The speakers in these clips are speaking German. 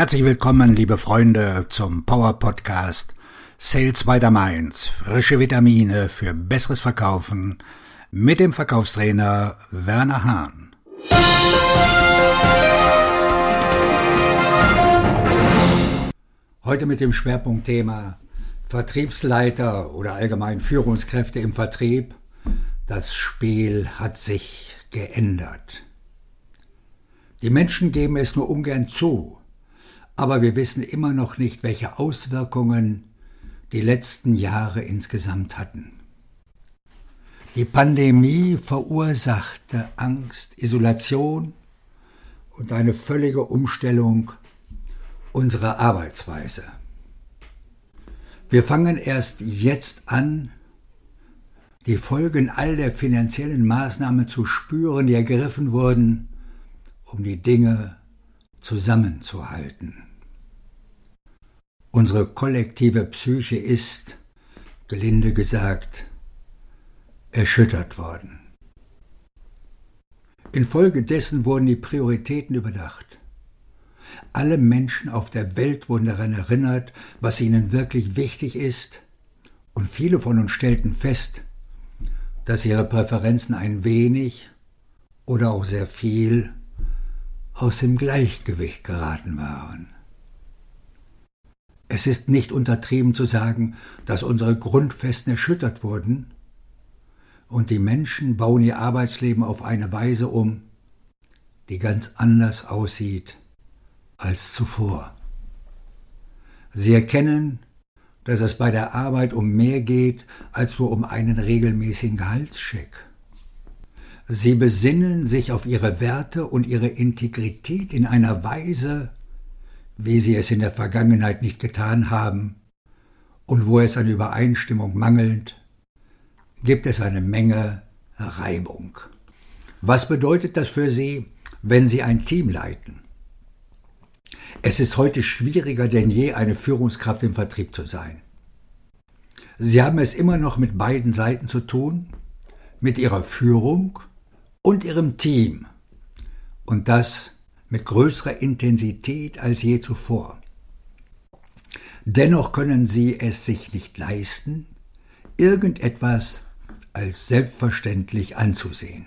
Herzlich willkommen, liebe Freunde, zum Power Podcast Sales by the Mainz. Frische Vitamine für besseres Verkaufen mit dem Verkaufstrainer Werner Hahn. Heute mit dem Schwerpunktthema Vertriebsleiter oder allgemein Führungskräfte im Vertrieb. Das Spiel hat sich geändert. Die Menschen geben es nur ungern zu, aber wir wissen immer noch nicht, welche Auswirkungen die letzten Jahre insgesamt hatten. Die Pandemie verursachte Angst, Isolation und eine völlige Umstellung unserer Arbeitsweise. Wir fangen erst jetzt an, die Folgen all der finanziellen Maßnahmen zu spüren, die ergriffen wurden, um die Dinge zusammenzuhalten. Unsere kollektive Psyche ist, gelinde gesagt, erschüttert worden. Infolgedessen wurden die Prioritäten überdacht. Alle Menschen auf der Welt wurden daran erinnert, was ihnen wirklich wichtig ist, und viele von uns stellten fest, dass ihre Präferenzen ein wenig oder auch sehr viel aus dem Gleichgewicht geraten waren. Es ist nicht untertrieben zu sagen, dass unsere Grundfesten erschüttert wurden, und die Menschen bauen ihr Arbeitsleben auf eine Weise um, die ganz anders aussieht als zuvor. Sie erkennen, dass es bei der Arbeit um mehr geht als nur um einen regelmäßigen Gehaltscheck. Sie besinnen sich auf ihre Werte und ihre Integrität in einer Weise, wie sie es in der Vergangenheit nicht getan haben, und wo es an Übereinstimmung mangelt, gibt es eine Menge Reibung. Was bedeutet das für Sie, wenn Sie ein Team leiten? Es ist heute schwieriger denn je, eine Führungskraft im Vertrieb zu sein. Sie haben es immer noch mit beiden Seiten zu tun, mit Ihrer Führung und Ihrem Team. Und das mit größerer Intensität als je zuvor. Dennoch können sie es sich nicht leisten, irgendetwas als selbstverständlich anzusehen.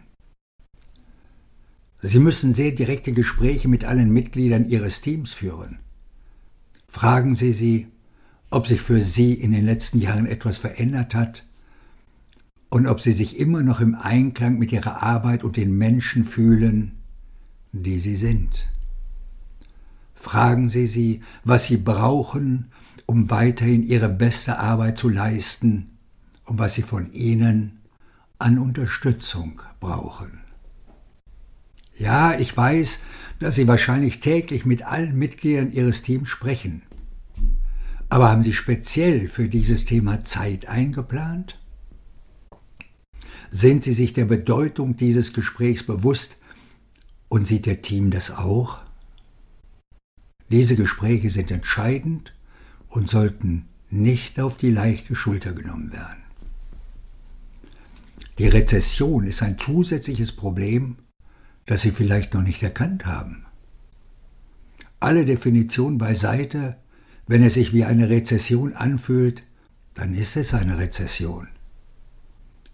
Sie müssen sehr direkte Gespräche mit allen Mitgliedern Ihres Teams führen. Fragen Sie sie, ob sich für Sie in den letzten Jahren etwas verändert hat und ob Sie sich immer noch im Einklang mit Ihrer Arbeit und den Menschen fühlen, die sie sind. Fragen Sie sie, was sie brauchen, um weiterhin ihre beste Arbeit zu leisten und was sie von Ihnen an Unterstützung brauchen. Ja, ich weiß, dass Sie wahrscheinlich täglich mit allen Mitgliedern Ihres Teams sprechen. Aber haben Sie speziell für dieses Thema Zeit eingeplant? Sind Sie sich der Bedeutung dieses Gesprächs bewusst, und sieht der Team das auch? Diese Gespräche sind entscheidend und sollten nicht auf die leichte Schulter genommen werden. Die Rezession ist ein zusätzliches Problem, das Sie vielleicht noch nicht erkannt haben. Alle Definitionen beiseite, wenn es sich wie eine Rezession anfühlt, dann ist es eine Rezession.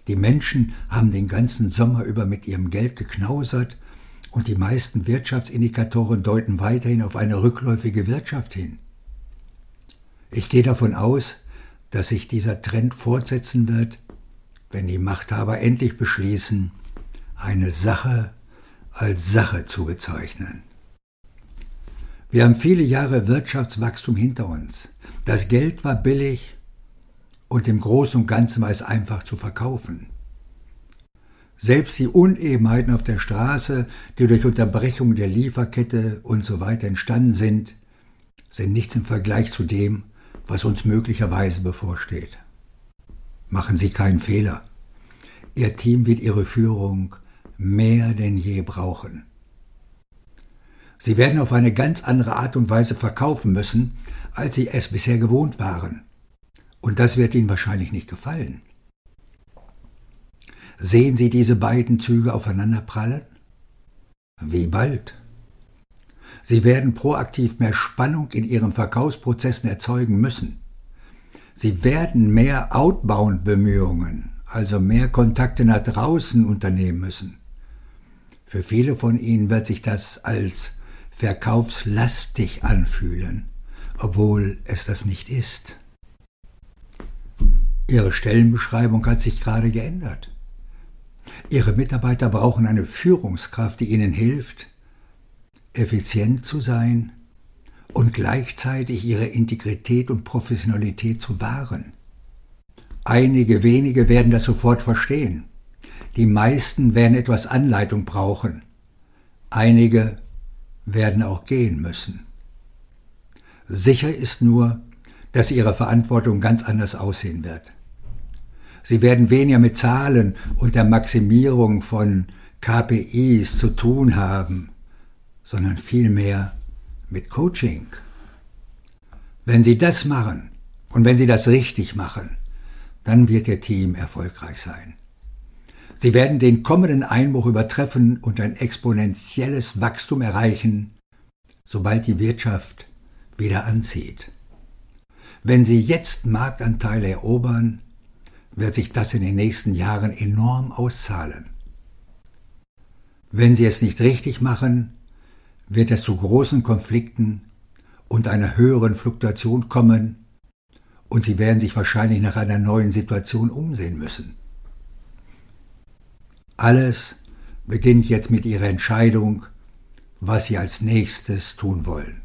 Die Menschen haben den ganzen Sommer über mit ihrem Geld geknausert und die meisten Wirtschaftsindikatoren deuten weiterhin auf eine rückläufige Wirtschaft hin. Ich gehe davon aus, dass sich dieser Trend fortsetzen wird, wenn die Machthaber endlich beschließen, eine Sache als Sache zu bezeichnen. Wir haben viele Jahre Wirtschaftswachstum hinter uns. Das Geld war billig und im Großen und Ganzen war es einfach zu verkaufen. Selbst die Unebenheiten auf der Straße, die durch Unterbrechung der Lieferkette und so weiter entstanden sind, sind nichts im Vergleich zu dem, was uns möglicherweise bevorsteht. Machen Sie keinen Fehler. Ihr Team wird Ihre Führung mehr denn je brauchen. Sie werden auf eine ganz andere Art und Weise verkaufen müssen, als Sie es bisher gewohnt waren. Und das wird Ihnen wahrscheinlich nicht gefallen. Sehen Sie diese beiden Züge aufeinanderprallen? Wie bald? Sie werden proaktiv mehr Spannung in Ihren Verkaufsprozessen erzeugen müssen. Sie werden mehr Outbound-Bemühungen, also mehr Kontakte nach draußen unternehmen müssen. Für viele von Ihnen wird sich das als verkaufslastig anfühlen, obwohl es das nicht ist. Ihre Stellenbeschreibung hat sich gerade geändert. Ihre Mitarbeiter brauchen eine Führungskraft, die ihnen hilft, effizient zu sein und gleichzeitig ihre Integrität und Professionalität zu wahren. Einige wenige werden das sofort verstehen. Die meisten werden etwas Anleitung brauchen. Einige werden auch gehen müssen. Sicher ist nur, dass ihre Verantwortung ganz anders aussehen wird. Sie werden weniger mit Zahlen und der Maximierung von KPIs zu tun haben, sondern vielmehr mit Coaching. Wenn Sie das machen und wenn Sie das richtig machen, dann wird Ihr Team erfolgreich sein. Sie werden den kommenden Einbruch übertreffen und ein exponentielles Wachstum erreichen, sobald die Wirtschaft wieder anzieht. Wenn Sie jetzt Marktanteile erobern, wird sich das in den nächsten Jahren enorm auszahlen. Wenn Sie es nicht richtig machen, wird es zu großen Konflikten und einer höheren Fluktuation kommen und Sie werden sich wahrscheinlich nach einer neuen Situation umsehen müssen. Alles beginnt jetzt mit Ihrer Entscheidung, was Sie als nächstes tun wollen.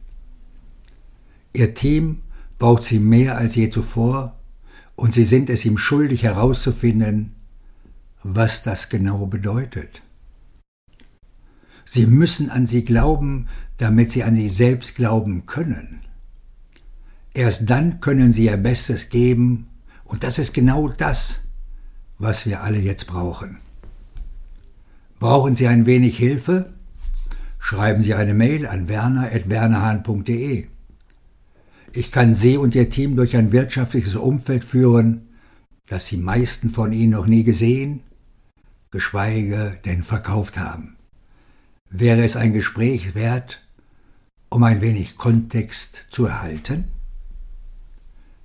Ihr Team braucht Sie mehr als je zuvor und sie sind es ihm schuldig herauszufinden, was das genau bedeutet. Sie müssen an sie glauben, damit sie an sich selbst glauben können. Erst dann können sie ihr Bestes geben, und das ist genau das, was wir alle jetzt brauchen. Brauchen Sie ein wenig Hilfe? Schreiben Sie eine Mail an werner.wernerhahn.de. Ich kann Sie und Ihr Team durch ein wirtschaftliches Umfeld führen, das die meisten von Ihnen noch nie gesehen, geschweige denn verkauft haben. Wäre es ein Gespräch wert, um ein wenig Kontext zu erhalten?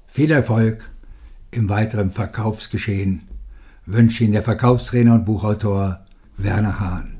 Viel Erfolg im weiteren Verkaufsgeschehen wünsche Ihnen der Verkaufstrainer und Buchautor Werner Hahn.